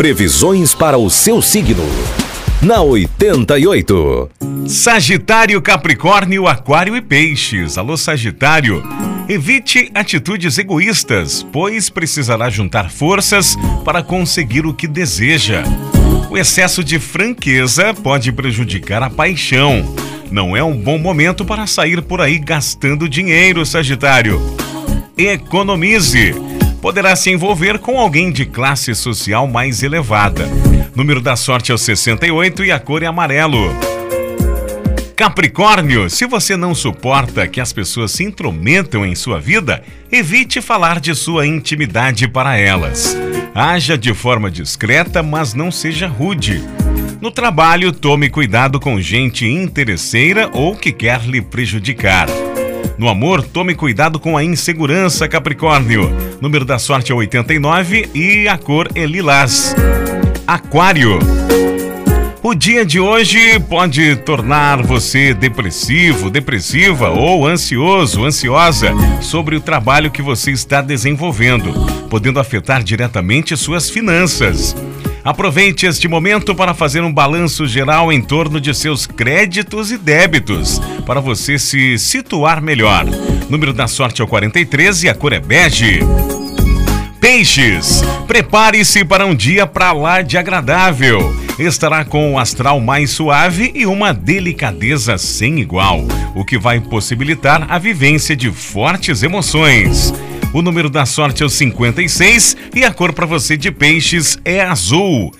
Previsões para o seu signo. Na 88. Sagitário, Capricórnio, Aquário e Peixes. Alô, Sagitário. Evite atitudes egoístas, pois precisará juntar forças para conseguir o que deseja. O excesso de franqueza pode prejudicar a paixão. Não é um bom momento para sair por aí gastando dinheiro, Sagitário. Economize. Poderá se envolver com alguém de classe social mais elevada. Número da sorte é o 68 e a cor é amarelo. Capricórnio, se você não suporta que as pessoas se intrometam em sua vida, evite falar de sua intimidade para elas. Haja de forma discreta, mas não seja rude. No trabalho, tome cuidado com gente interesseira ou que quer lhe prejudicar. No amor, tome cuidado com a insegurança, Capricórnio. Número da sorte é 89 e a cor é lilás. Aquário. O dia de hoje pode tornar você depressivo, depressiva ou ansioso, ansiosa sobre o trabalho que você está desenvolvendo, podendo afetar diretamente suas finanças. Aproveite este momento para fazer um balanço geral em torno de seus créditos e débitos, para você se situar melhor. Número da sorte é o 43 e a cor é bege. Peixes, prepare-se para um dia para lá de agradável. Estará com o astral mais suave e uma delicadeza sem igual, o que vai possibilitar a vivência de fortes emoções. O número da sorte é o 56 e a cor para você de peixes é azul.